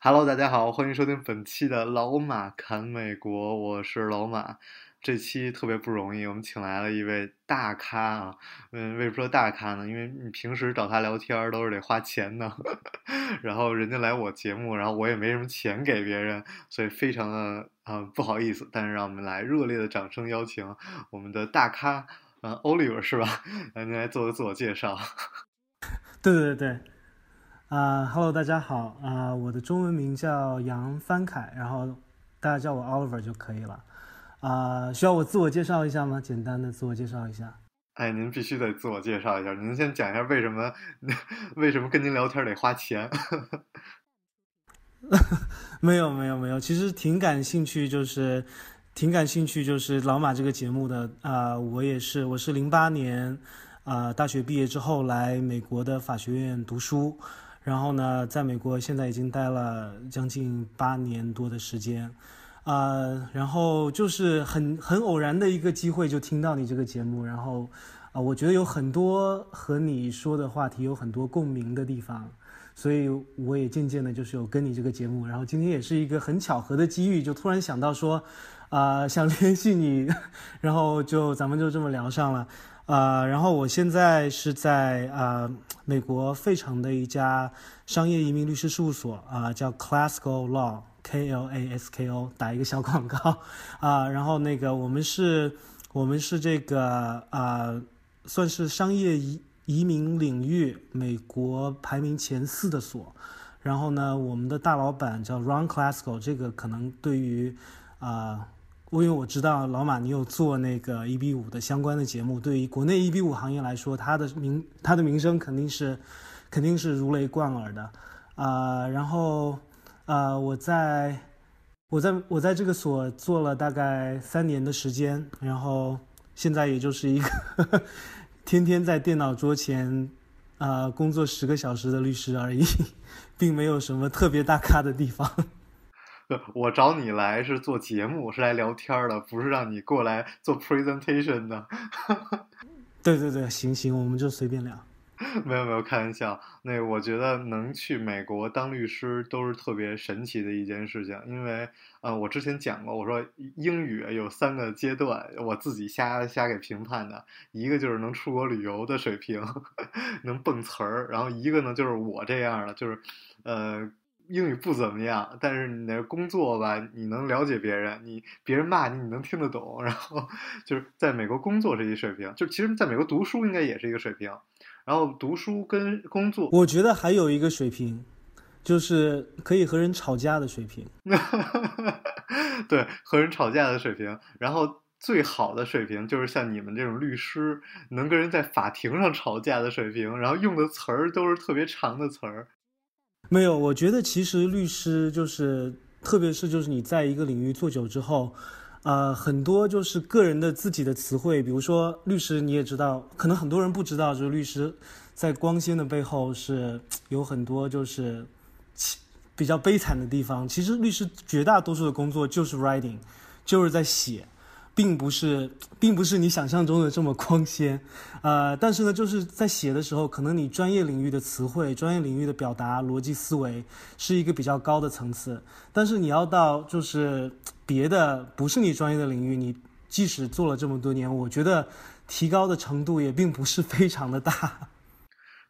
Hello，大家好，欢迎收听本期的老马侃美国，我是老马。这期特别不容易，我们请来了一位大咖啊。嗯，为什么说大咖呢？因为你平时找他聊天都是得花钱的，然后人家来我节目，然后我也没什么钱给别人，所以非常的啊、不好意思。但是让我们来热烈的掌声邀请我们的大咖，呃，Oliver 是吧？来，您来做个自我介绍。对 对对，啊、h e l l o 大家好，啊、我的中文名叫杨帆凯，然后大家叫我 Oliver 就可以了。啊、需要我自我介绍一下吗？简单的自我介绍一下。哎，您必须得自我介绍一下。您先讲一下为什么 为什么跟您聊天得花钱？没有没有没有，其实挺感兴趣，就是挺感兴趣，就是老马这个节目的啊、我也是，我是零八年啊、大学毕业之后来美国的法学院读书，然后呢，在美国现在已经待了将近八年多的时间。啊、然后就是很很偶然的一个机会，就听到你这个节目，然后啊、我觉得有很多和你说的话题有很多共鸣的地方，所以我也渐渐的就是有跟你这个节目，然后今天也是一个很巧合的机遇，就突然想到说，啊、想联系你，然后就咱们就这么聊上了，啊、然后我现在是在啊、美国费城的一家商业移民律师事务所啊、叫 Classical Law。K L A S K O 打一个小广告啊，然后那个我们是，我们是这个啊，算是商业移移民领域美国排名前四的所。然后呢，我们的大老板叫 Ron Classical，这个可能对于啊，因为我知道老马你有做那个一比五的相关的节目，对于国内一比五行业来说，它的名它的名声肯定是肯定是如雷贯耳的啊，然后。啊、我在我在我在这个所做了大概三年的时间，然后现在也就是一个 天天在电脑桌前啊、工作十个小时的律师而已，并没有什么特别大咖的地方。我找你来是做节目，是来聊天的，不是让你过来做 presentation 的。对对对，行行，我们就随便聊。没有没有，开玩笑。那个我觉得能去美国当律师都是特别神奇的一件事情，因为呃，我之前讲过，我说英语有三个阶段，我自己瞎瞎给评判的，一个就是能出国旅游的水平，能蹦词儿，然后一个呢就是我这样的，就是呃。英语不怎么样，但是你的工作吧，你能了解别人，你别人骂你，你能听得懂，然后就是在美国工作这一水平，就其实在美国读书应该也是一个水平，然后读书跟工作，我觉得还有一个水平，就是可以和人吵架的水平。对，和人吵架的水平，然后最好的水平就是像你们这种律师，能跟人在法庭上吵架的水平，然后用的词儿都是特别长的词儿。没有，我觉得其实律师就是，特别是就是你在一个领域做久之后，呃，很多就是个人的自己的词汇，比如说律师你也知道，可能很多人不知道，就是律师在光鲜的背后是有很多就是比较悲惨的地方。其实律师绝大多数的工作就是 writing，就是在写。并不是，并不是你想象中的这么光鲜，呃，但是呢，就是在写的时候，可能你专业领域的词汇、专业领域的表达、逻辑思维是一个比较高的层次，但是你要到就是别的不是你专业的领域，你即使做了这么多年，我觉得提高的程度也并不是非常的大。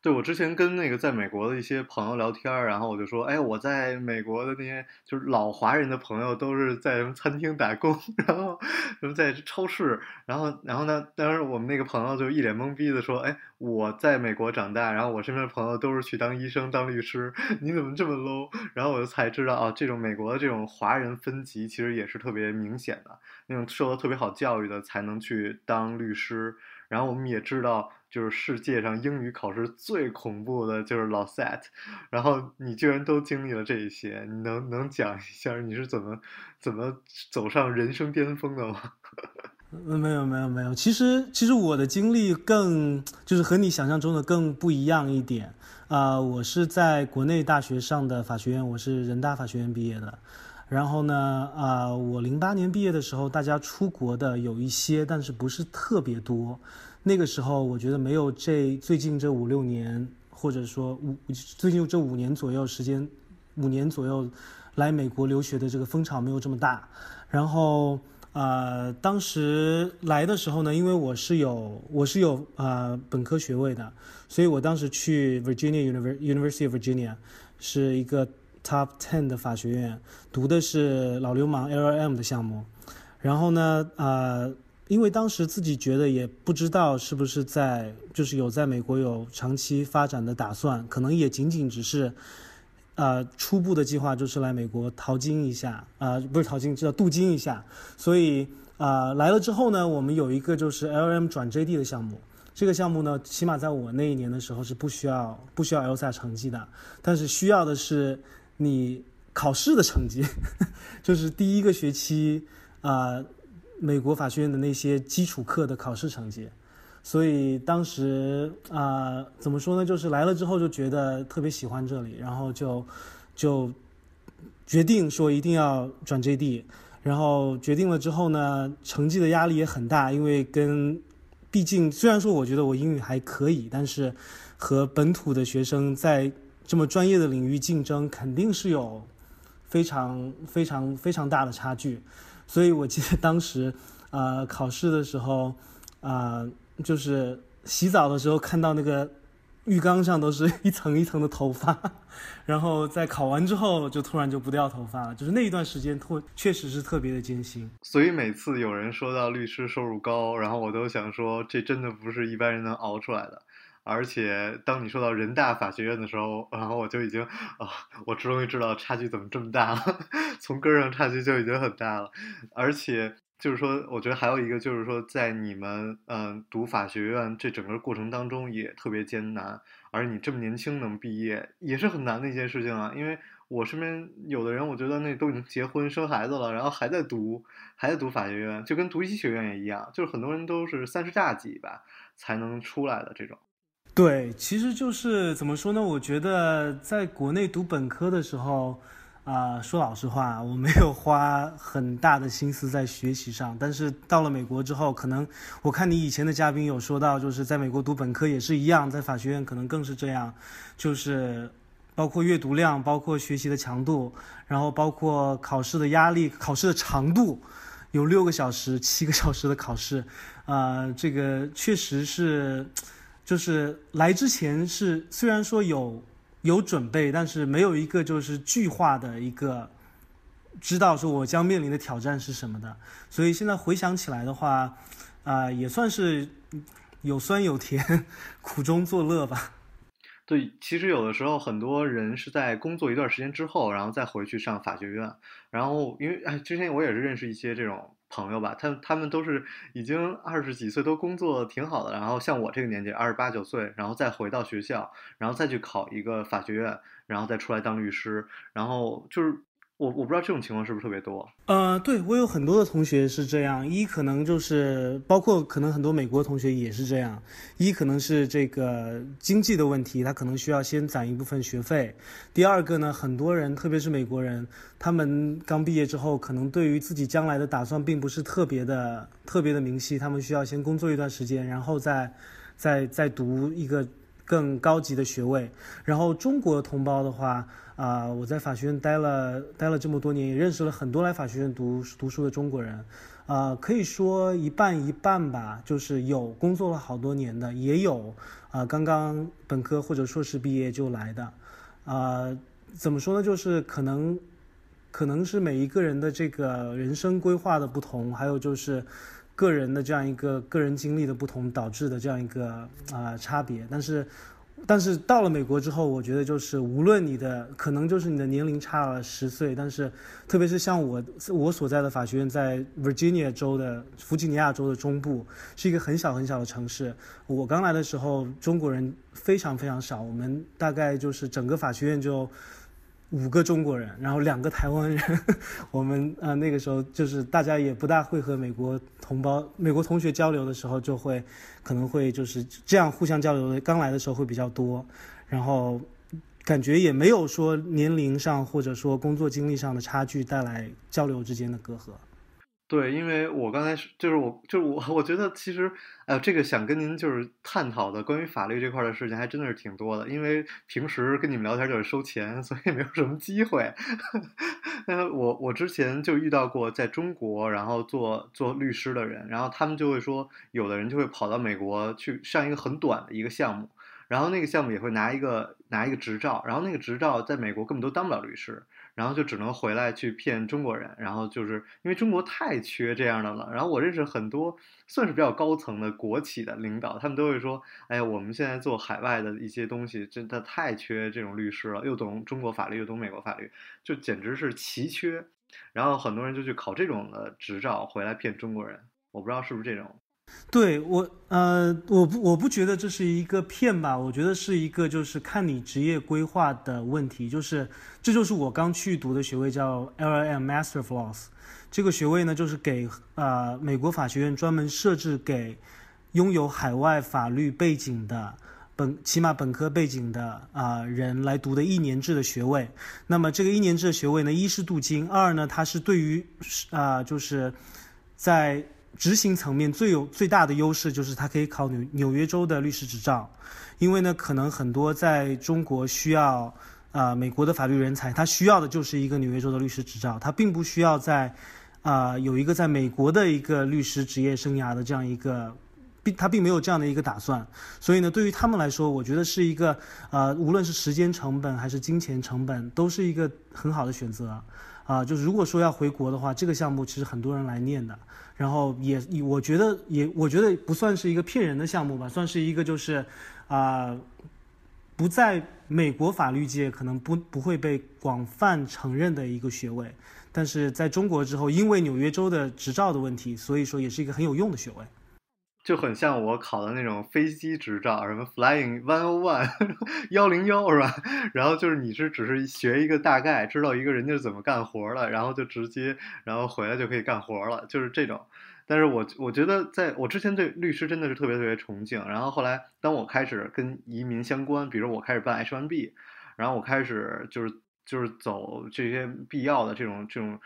对，我之前跟那个在美国的一些朋友聊天，然后我就说，哎，我在美国的那些就是老华人的朋友都是在什么餐厅打工，然后什么在超市，然后然后呢，当时我们那个朋友就一脸懵逼的说，哎，我在美国长大，然后我身边的朋友都是去当医生、当律师，你怎么这么 low？然后我就才知道啊，这种美国的这种华人分级其实也是特别明显的，那种受到特别好教育的才能去当律师。然后我们也知道，就是世界上英语考试最恐怖的就是老 SAT，然后你居然都经历了这一些，你能能讲一下你是怎么怎么走上人生巅峰的吗？没有没有没有，其实其实我的经历更就是和你想象中的更不一样一点啊、我是在国内大学上的法学院，我是人大法学院毕业的。然后呢，啊、我零八年毕业的时候，大家出国的有一些，但是不是特别多。那个时候，我觉得没有这最近这五六年，或者说五最近这五年左右时间，五年左右来美国留学的这个风潮没有这么大。然后，呃，当时来的时候呢，因为我是有我是有呃本科学位的，所以我当时去 Virginia Univer University of Virginia 是一个 Top Ten 的法学院，读的是老流氓 LLM 的项目。然后呢，呃，因为当时自己觉得也不知道是不是在就是有在美国有长期发展的打算，可能也仅仅只是。呃，初步的计划就是来美国淘金一下，啊、不是淘金，叫镀金一下。所以啊、来了之后呢，我们有一个就是 LM 转 JD 的项目。这个项目呢，起码在我那一年的时候是不需要不需要 L S A 成绩的，但是需要的是你考试的成绩，就是第一个学期啊、美国法学院的那些基础课的考试成绩。所以当时啊、怎么说呢？就是来了之后就觉得特别喜欢这里，然后就就决定说一定要转 JD。然后决定了之后呢，成绩的压力也很大，因为跟毕竟虽然说我觉得我英语还可以，但是和本土的学生在这么专业的领域竞争，肯定是有非常非常非常大的差距。所以我记得当时呃考试的时候啊、就是洗澡的时候看到那个浴缸上都是 一层一层的头发，然后在考完之后就突然就不掉头发了，就是那一段时间特确实是特别的艰辛。所以每次有人说到律师收入高，然后我都想说，这真的不是一般人能熬出来的。而且当你说到人大法学院的时候，然后我就已经啊，我终于知道差距怎么这么大了，从根上差距就已经很大了。而且就是说，我觉得还有一个就是说，在你们嗯读法学院这整个过程当中也特别艰难，而你这么年轻能毕业也是很难的一件事情啊，因为。我身边有的人，我觉得那都已经结婚生孩子了，然后还在读，还在读法学院，就跟读医学院也一样，就是很多人都是三十大几吧才能出来的这种。对，其实就是怎么说呢？我觉得在国内读本科的时候，啊、说老实话，我没有花很大的心思在学习上。但是到了美国之后，可能我看你以前的嘉宾有说到，就是在美国读本科也是一样，在法学院可能更是这样，就是包括阅读量，包括学习的强度，然后包括考试的压力、考试的长度，有六个小时、七个小时的考试，啊，这个确实是。就是来之前是虽然说有有准备，但是没有一个就是具化的一个知道说我将面临的挑战是什么的，所以现在回想起来的话，啊、也算是有酸有甜，苦中作乐吧。对，其实有的时候很多人是在工作一段时间之后，然后再回去上法学院。然后因为哎，之前我也是认识一些这种朋友吧，他他们都是已经二十几岁，都工作挺好的。然后像我这个年纪，二十八九岁，然后再回到学校，然后再去考一个法学院，然后再出来当律师。然后就是我我不知道这种情况是不是特别多。呃，对我有很多的同学是这样，一可能就是包括可能很多美国同学也是这样，一可能是这个经济的问题，他可能需要先攒一部分学费。第二个呢，很多人特别是美国人，他们刚毕业之后，可能对于自己将来的打算并不是特别的特别的明晰，他们需要先工作一段时间，然后再再再读一个更高级的学位。然后中国同胞的话，啊、我在法学院待了待了这么多年，也认识了很多来法学院读读书的中国人，啊、可以说一半一半吧，就是有工作了好多年的，也有啊、刚刚本科或者硕士毕业就来的，啊、怎么说呢？就是可能可能是每一个人的这个人生规划的不同，还有就是个人的这样一个个人经历的不同导致的这样一个啊、差别。但是但是到了美国之后，我觉得就是无论你的可能就是你的年龄差了十岁，但是特别是像我我所在的法学院在 Virginia 州的弗吉尼亚州的中部，是一个很小很小的城市。我刚来的时候，中国人非常非常少，我们大概就是整个法学院就。五个中国人，然后两个台湾人，我们呃那个时候就是大家也不大会和美国同胞、美国同学交流的时候，就会可能会就是这样互相交流的。刚来的时候会比较多，然后感觉也没有说年龄上或者说工作经历上的差距带来交流之间的隔阂。对，因为我刚才就是我就是我，我觉得其实，呃，这个想跟您就是探讨的关于法律这块的事情还真的是挺多的。因为平时跟你们聊天就是收钱，所以没有什么机会。那我我之前就遇到过在中国然后做做律师的人，然后他们就会说，有的人就会跑到美国去上一个很短的一个项目，然后那个项目也会拿一个拿一个执照，然后那个执照在美国根本都当不了律师。然后就只能回来去骗中国人，然后就是因为中国太缺这样的了。然后我认识很多算是比较高层的国企的领导，他们都会说：“哎呀，我们现在做海外的一些东西，真的太缺这种律师了，又懂中国法律，又懂美国法律，就简直是奇缺。”然后很多人就去考这种的执照回来骗中国人。我不知道是不是这种。对我，呃，我不，我不觉得这是一个骗吧，我觉得是一个就是看你职业规划的问题，就是这就是我刚去读的学位叫 LLM Master of Laws，这个学位呢就是给呃美国法学院专门设置给拥有海外法律背景的本起码本科背景的啊人来读的一年制的学位。那么这个一年制的学位呢，一是镀金，二呢它是对于啊就是在执行层面最有最大的优势就是它可以考纽纽约州的律师执照，因为呢，可能很多在中国需要啊美国的法律人才，他需要的就是一个纽约州的律师执照，他并不需要在啊有一个在美国的一个律师职业生涯的这样一个，并他并没有这样的一个打算，所以呢，对于他们来说，我觉得是一个呃无论是时间成本还是金钱成本，都是一个很好的选择。啊。就是如果说要回国的话，这个项目其实很多人来念的。然后也，我觉得也，我觉得不算是一个骗人的项目吧，算是一个就是，啊，不在美国法律界可能不不会被广泛承认的一个学位，但是在中国之后，因为纽约州的执照的问题，所以说也是一个很有用的学位。就很像我考的那种飞机执照，什么 Flying One O One 幺零幺是吧？然后就是你是只是学一个大概，知道一个人家是怎么干活的，然后就直接然后回来就可以干活了，就是这种。但是我我觉得，在我之前对律师真的是特别特别崇敬，然后后来当我开始跟移民相关，比如我开始办 H1B，然后我开始就是就是走这些必要的这种这种。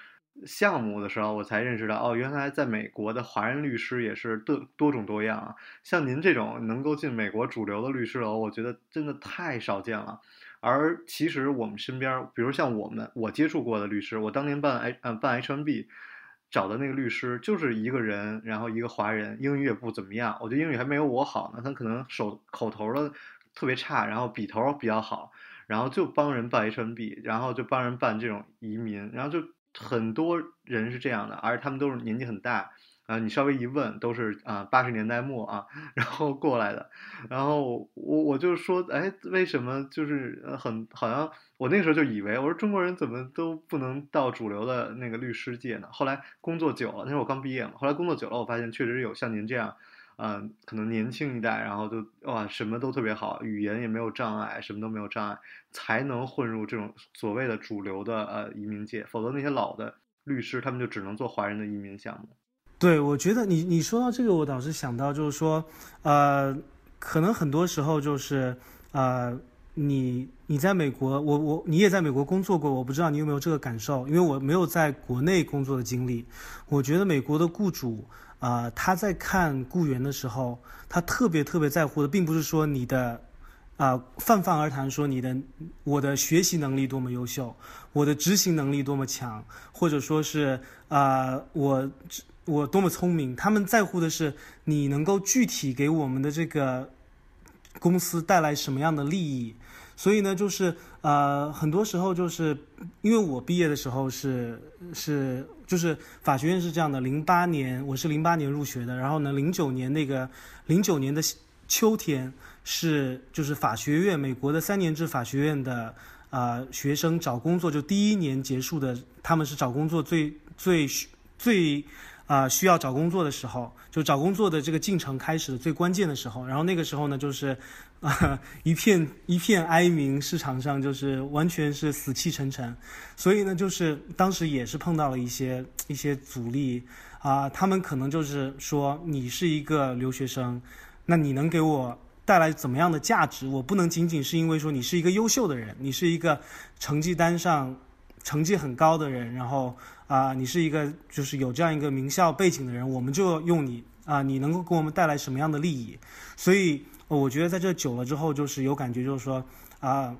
项目的时候，我才认识到哦，原来在美国的华人律师也是多多种多样啊。像您这种能够进美国主流的律师楼，我觉得真的太少见了。而其实我们身边，比如像我们我接触过的律师，我当年办 H 呃办 H1B 找的那个律师就是一个人，然后一个华人，英语也不怎么样，我觉得英语还没有我好呢。他可能手口头的特别差，然后笔头比较好，然后就帮人办 H1B，然后就帮人办这种移民，然后就。很多人是这样的，而且他们都是年纪很大，啊，你稍微一问，都是啊八十年代末啊，然后过来的，然后我我就说，哎，为什么就是很好像我那时候就以为，我说中国人怎么都不能到主流的那个律师界呢？后来工作久了，那时候我刚毕业嘛，后来工作久了，我发现确实有像您这样。嗯，可能年轻一代，然后就哇，什么都特别好，语言也没有障碍，什么都没有障碍，才能混入这种所谓的主流的呃移民界。否则那些老的律师，他们就只能做华人的移民项目。对，我觉得你你说到这个，我倒是想到就是说，呃，可能很多时候就是呃，你你在美国，我我你也在美国工作过，我不知道你有没有这个感受，因为我没有在国内工作的经历。我觉得美国的雇主。啊，他在看雇员的时候，他特别特别在乎的，并不是说你的，啊，泛泛而谈说你的，我的学习能力多么优秀，我的执行能力多么强，或者说是啊，我我多么聪明。他们在乎的是你能够具体给我们的这个公司带来什么样的利益。所以呢，就是呃，很多时候就是因为我毕业的时候是是就是法学院是这样的，零八年我是零八年入学的，然后呢，零九年那个零九年的秋天是就是法学院美国的三年制法学院的啊学生找工作就第一年结束的，他们是找工作最最最啊需要找工作的时候，就找工作的这个进程开始的最关键的时候。然后那个时候呢，就是啊一片一片哀鸣，市场上就是完全是死气沉沉。所以呢，就是当时也是碰到了一些一些阻力啊，他们可能就是说你是一个留学生，那你能给我带来怎么样的价值？我不能仅仅是因为说你是一个优秀的人，你是一个成绩单上成绩很高的人，然后啊，你是一个就是有这样一个名校背景的人，我们就用你啊，你能够给我们带来什么样的利益？所以我觉得在这久了之后，就是有感觉，就是说啊。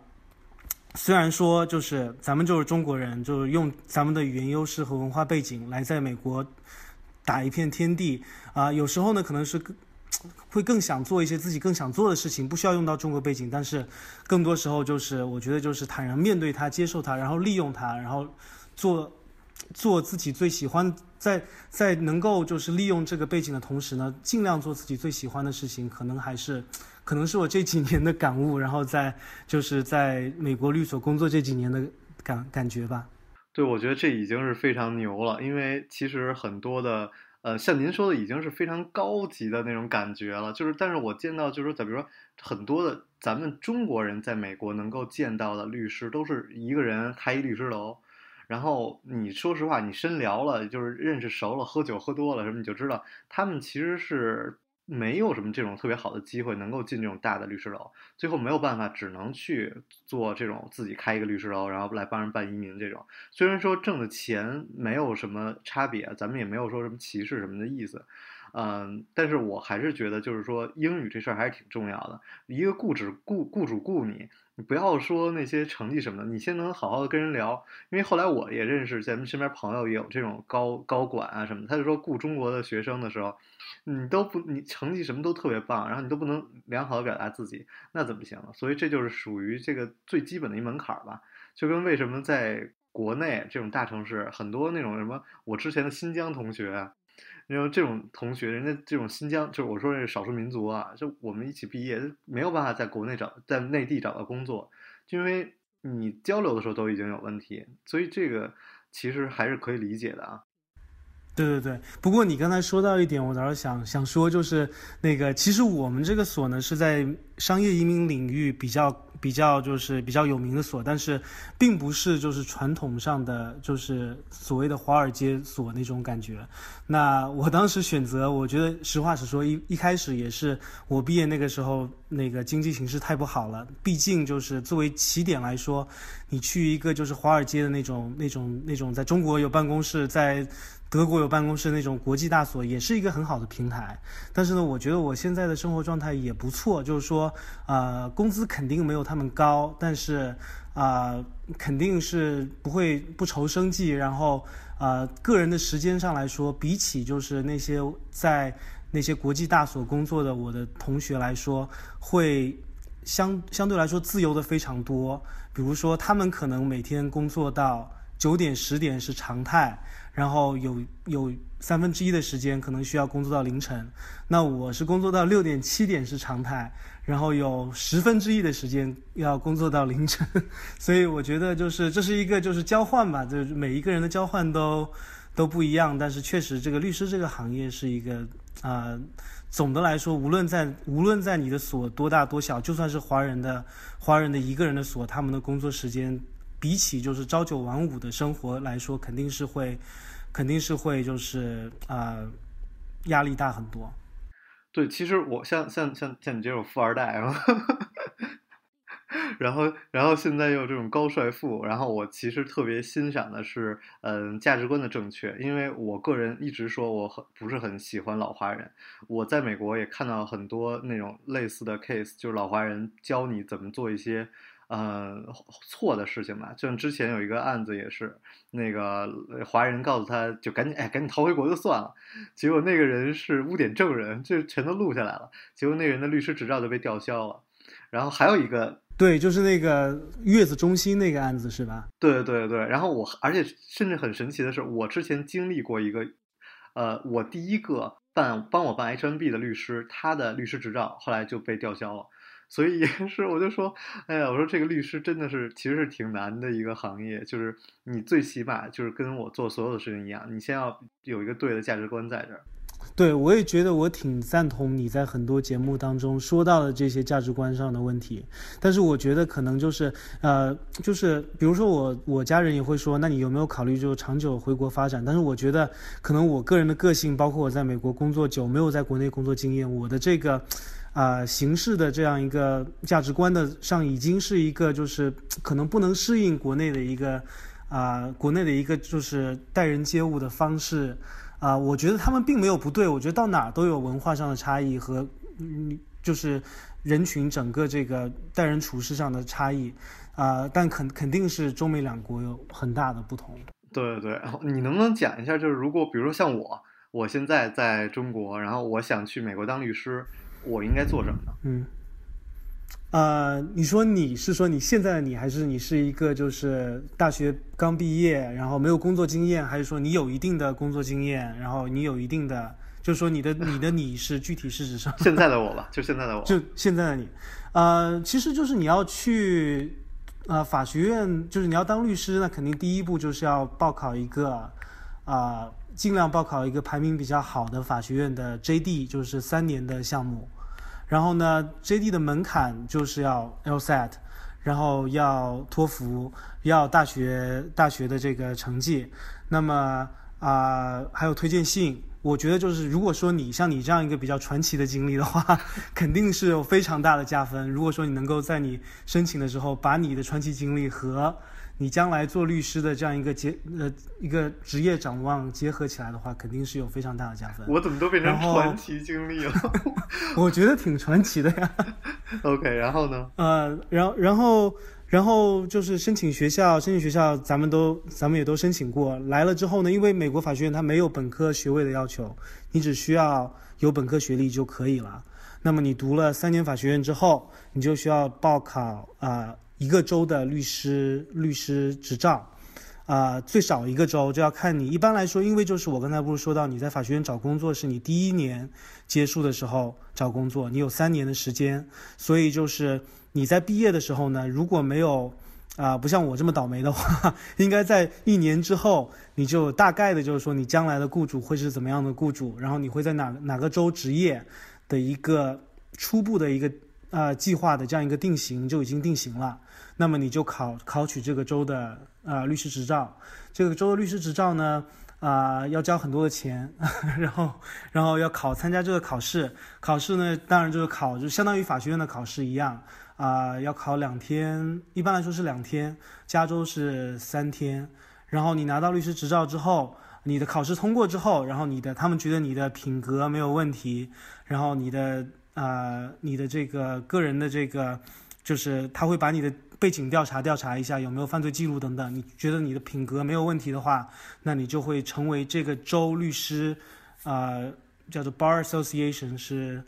虽然说就是咱们就是中国人，就是用咱们的语言优势和文化背景来在美国打一片天地啊，有时候呢可能是 会更想做一些自己更想做的事情，不需要用到中国背景，但是更多时候就是我觉得就是坦然面对它，接受它，然后利用它，然后做做自己最喜欢，在在能够就是利用这个背景的同时呢，尽量做自己最喜欢的事情，可能还是。可能是我这几年的感悟，然后在就是在美国律所工作这几年的感感觉吧。对，我觉得这已经是非常牛了，因为其实很多的，呃，像您说的，已经是非常高级的那种感觉了。就是，但是我见到，就是说，比如说很多的咱们中国人在美国能够见到的律师，都是一个人开一律师楼，然后你说实话，你深聊了，就是认识熟了，喝酒喝多了什么，你就知道他们其实是。没有什么这种特别好的机会能够进这种大的律师楼，最后没有办法，只能去做这种自己开一个律师楼，然后来帮人办移民这种。虽然说挣的钱没有什么差别，咱们也没有说什么歧视什么的意思，嗯，但是我还是觉得就是说英语这事儿还是挺重要的。一个雇主雇雇主雇你，你不要说那些成绩什么的，你先能好好的跟人聊。因为后来我也认识咱们身边朋友也有这种高高管啊什么，他就说雇中国的学生的时候。你都不，你成绩什么都特别棒，然后你都不能良好的表达自己，那怎么行所以这就是属于这个最基本的一门槛吧。就跟为什么在国内这种大城市，很多那种什么，我之前的新疆同学，因为这种同学，人家这种新疆，就是我说这少数民族啊，就我们一起毕业，没有办法在国内找，在内地找到工作，就因为你交流的时候都已经有问题，所以这个其实还是可以理解的啊。对对对，不过你刚才说到一点，我倒是想想说，就是那个，其实我们这个所呢是在商业移民领域比较比较就是比较有名的所，但是并不是就是传统上的就是所谓的华尔街所那种感觉。那我当时选择，我觉得实话实说，一一开始也是我毕业那个时候，那个经济形势太不好了，毕竟就是作为起点来说，你去一个就是华尔街的那种那种那种，在中国有办公室在。德国有办公室那种国际大所，也是一个很好的平台。但是呢，我觉得我现在的生活状态也不错，就是说，呃，工资肯定没有他们高，但是，啊，肯定是不会不愁生计。然后，呃，个人的时间上来说，比起就是那些在那些国际大所工作的我的同学来说，会相相对来说自由的非常多。比如说，他们可能每天工作到九点十点是常态。然后有有三分之一的时间可能需要工作到凌晨，那我是工作到六点七点是常态，然后有十分之一的时间要工作到凌晨，所以我觉得就是这是一个就是交换吧，就是每一个人的交换都都不一样，但是确实这个律师这个行业是一个啊，总的来说无论在无论在你的所多大多小，就算是华人的华人的一个人的所，他们的工作时间。比起就是朝九晚五的生活来说，肯定是会，肯定是会就是啊，压力大很多。对，其实我像像像像你这种富二代啊，然后然后现在又这种高帅富，然后我其实特别欣赏的是，嗯，价值观的正确。因为我个人一直说我很不是很喜欢老华人。我在美国也看到很多那种类似的 case，就是老华人教你怎么做一些。呃，错的事情吧，就像之前有一个案子也是，那个华人告诉他就赶紧哎，赶紧逃回国就算了，结果那个人是污点证人，这全都录下来了，结果那人的律师执照就被吊销了。然后还有一个，对，就是那个月子中心那个案子是吧？对对对，然后我而且甚至很神奇的是，我之前经历过一个，呃，我第一个办帮我办 H N B 的律师，他的律师执照后来就被吊销了。所以也是，我就说，哎呀，我说这个律师真的是其实是挺难的一个行业，就是你最起码就是跟我做所有的事情一样，你先要有一个对的价值观在这儿。对，我也觉得我挺赞同你在很多节目当中说到的这些价值观上的问题，但是我觉得可能就是呃，就是比如说我我家人也会说，那你有没有考虑就长久回国发展？但是我觉得可能我个人的个性，包括我在美国工作久，没有在国内工作经验，我的这个啊形式的这样一个价值观的上，已经是一个就是 可能不能适应国内的一个啊国内的一个就是待人接物的方式。啊，我觉得他们并没有不对，我觉得到哪都有文化上的差异和，嗯，就是人群整个这个待人处事上的差异，啊，但肯肯定是中美两国有很大的不同。对对对，你能不能讲一下，就是如果比如说像我，我现在在中国，然后我想去美国当律师，我应该做什么呢？嗯。呃，你说你是说你现在的你，还是你是一个就是大学刚毕业，然后没有工作经验，还是说你有一定的工作经验，然后你有一定的，就是说你的你的你是具体是指上现在的我吧，就现在的我，就现在的你，呃，其实就是你要去呃法学院，就是你要当律师，那肯定第一步就是要报考一个啊，尽量报考一个排名比较好的法学院的 JD，就是三年的项目。然后呢，JD 的门槛就是要 LSAT，然后要托福，要大学大学的这个成绩。那么啊，还有推荐信。我觉得就是，如果说你像你这样一个比较传奇的经历的话，肯定是有非常大的加分。如果说你能够在你申请的时候，把你的传奇经历和你将来做律师的这样一个结呃一个职业展望结合起来的话，肯定是有非常大的加分。我怎么都变成传奇经历了？我觉得挺传奇的呀。OK，然后呢？呃，然然后然后就是申请学校，申请学校咱们都咱们也都申请过来了之后呢，因为美国法学院它没有本科学位的要求，你只需要有本科学历就可以了。那么你读了三年法学院之后，你就需要报考啊。一个州的律师律师执照，啊，最少一个州就要看你。一般来说，因为就是我刚才不是说到你在法学院找工作是你第一年结束的时候找工作，你有三年的时间，所以就是你在毕业的时候呢，如果没有啊，不像我这么倒霉的话，应该在一年之后，你就大概的就是说你将来的雇主会是怎么样的雇主，然后你会在哪哪个州执业的一个初步的一个啊计划的这样一个定型就已经定型了。那么你就考考取这个州的呃律师执照，这个州的律师执照呢啊要交很多的钱，然后然后要考参加这个考试，考试呢当然就是考就相当于法学院的考试一样啊要考两天，一般来说是两天，加州是三天，然后你拿到律师执照之后，你的考试通过之后，然后你的他们觉得你的品格没有问题，然后你的啊你的这个个人的这个就是他会把你的。背景调查调查一下有没有犯罪记录等等，你觉得你的品格没有问题的话，那你就会成为这个州律师，呃，叫做 Bar Association 是，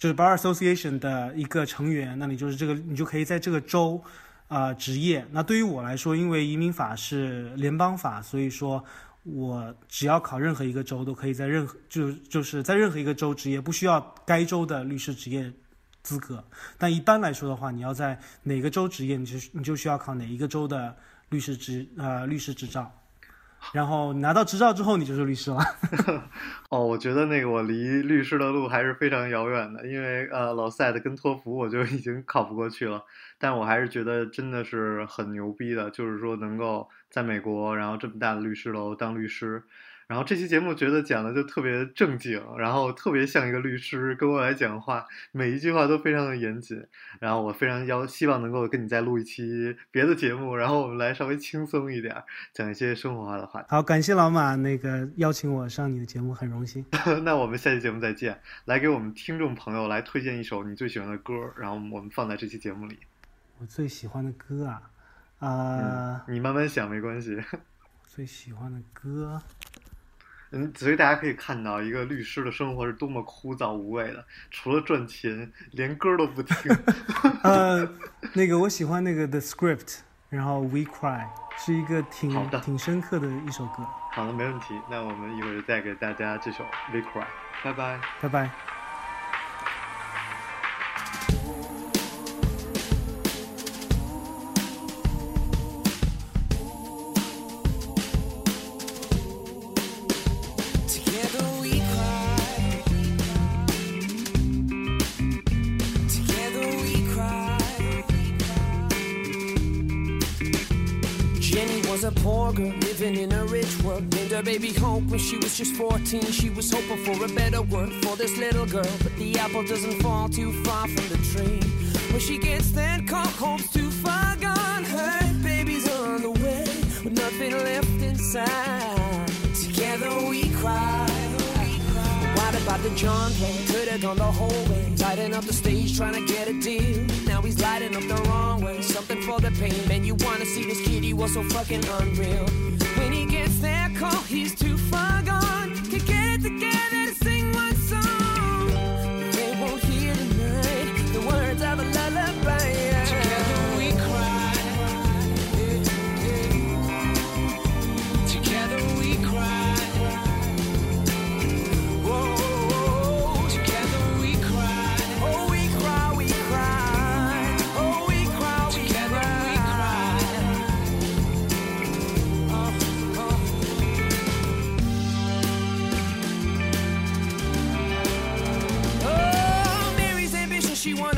就是 Bar Association 的一个成员，那你就是这个，你就可以在这个州，啊，执业。那对于我来说，因为移民法是联邦法，所以说我只要考任何一个州都可以在任何就就是在任何一个州职业，不需要该州的律师执业。资格，但一般来说的话，你要在哪个州执业，你就你就需要考哪一个州的律师执呃律师执照，然后拿到执照之后，你就是律师了。哦，我觉得那个我离律师的路还是非常遥远的，因为呃老赛的跟托福我就已经考不过去了，但我还是觉得真的是很牛逼的，就是说能够在美国，然后这么大的律师楼当律师。然后这期节目觉得讲的就特别正经，然后特别像一个律师跟我来讲话，每一句话都非常的严谨。然后我非常邀希望能够跟你再录一期别的节目，然后我们来稍微轻松一点，讲一些生活化的话题。好，感谢老马那个邀请我上你的节目，很荣幸。那我们下期节目再见，来给我们听众朋友来推荐一首你最喜欢的歌，然后我们放在这期节目里。我最喜欢的歌啊，啊，你慢慢想没关系。最喜欢的歌。嗯，所以大家可以看到，一个律师的生活是多么枯燥无味的，除了赚钱，连歌都不听。呃，那个我喜欢那个 The Script，然后 We Cry 是一个挺挺深刻的一首歌。好的，没问题。那我们一会儿再给大家这首 We Cry，拜拜，拜拜。Baby home when she was just 14. She was hoping for a better world for this little girl. But the apple doesn't fall too far from the tree. When she gets there, call Hope's too far gone. Her baby's on the way with nothing left inside. John play? Could have gone the whole way. Lighting up the stage, trying to get a deal. Now he's lighting up the wrong way. Something for the pain. Man, you wanna see this kid? He was so fucking unreal. When he gets there, call he's too far gone. Can get it together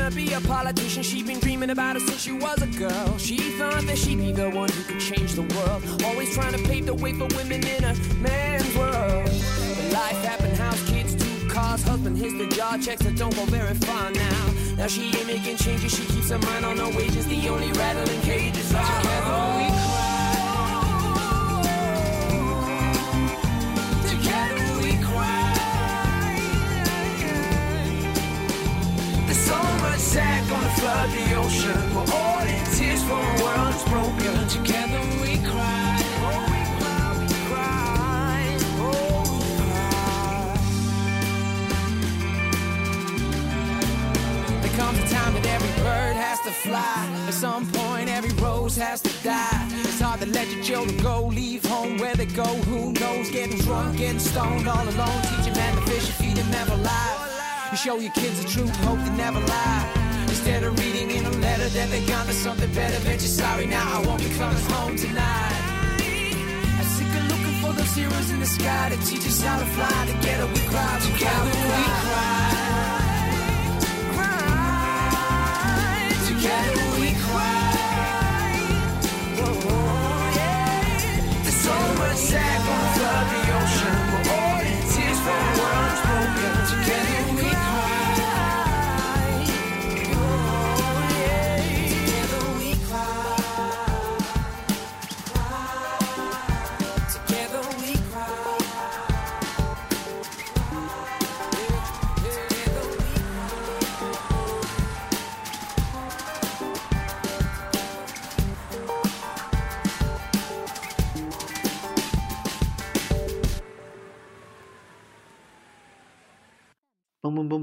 wanna be a politician. She'd been dreaming about it since she was a girl. She thought that she'd be the one who could change the world. Always trying to pave the way for women in a man's world. But life happened, house, kids, two cars, husband hits the job, checks that don't go very far now. Now she ain't making changes, she keeps her mind on her wages. The only rattling cages are together we sad gonna flood the ocean. We're all in tears for a world that's broken. Together we cry. Oh, we cry, we cry. Oh, we cry. There comes a time that every bird has to fly. At some point, every rose has to die. It's hard to let your children go, leave home where they go. Who knows? Getting drunk, getting stoned all alone. Teach a man to fish feed him never lie. You show your kids the truth, hope they never lie. Instead of reading in a letter that they got to something better, bet you're sorry now. I won't be coming home tonight. I'm sick of looking for those heroes in the sky to teach us how to fly. Together we cry, together we cry. Together we. Oh, oh, yeah. There's so much sad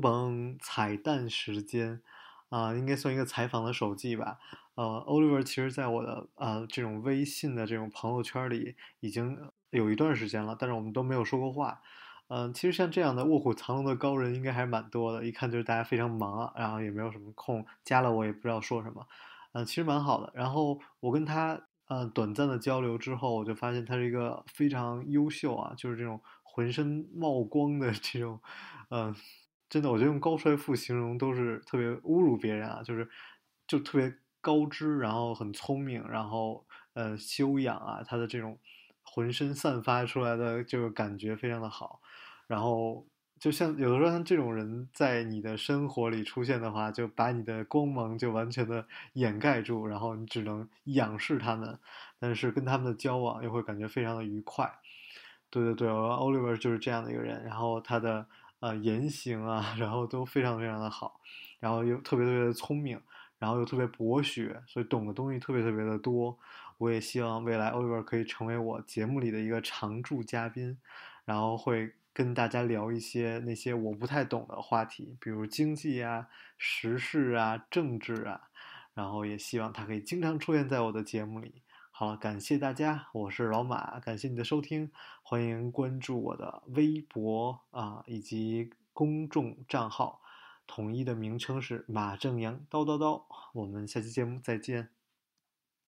嘣嘣！彩蛋时间啊、应该算一个采访的手记吧。呃，Oliver 其实在我的呃这种微信的这种朋友圈里已经有一段时间了，但是我们都没有说过话。嗯、其实像这样的卧虎藏龙的高人应该还是蛮多的，一看就是大家非常忙啊，然后也没有什么空，加了我也不知道说什么。嗯、其实蛮好的。然后我跟他呃短暂的交流之后，我就发现他是一个非常优秀啊，就是这种浑身冒光的这种，嗯、真的，我觉得用高帅富形容都是特别侮辱别人啊，就是就特别高知，然后很聪明，然后呃修养啊，他的这种浑身散发出来的这个感觉非常的好，然后就像有的时候像这种人在你的生活里出现的话，就把你的光芒就完全的掩盖住，然后你只能仰视他们，但是跟他们的交往又会感觉非常的愉快。对对对，我 Oliver 就是这样的一个人，然后他的呃言行啊，然后都非常非常的好，然后又特别特别的聪明，然后又特别博学，所以懂的东西特别特别的多。我也希望未来 Oliver 可以成为我节目里的一个常驻嘉宾，然后会跟大家聊一些那些我不太懂的话题，比如经济啊、时事啊、政治啊，然后也希望他可以经常出现在我的节目里。好了，感谢大家，我是老马，感谢你的收听，欢迎关注我的微博啊以及公众账号，统一的名称是马正阳叨叨叨，我们下期节目再见。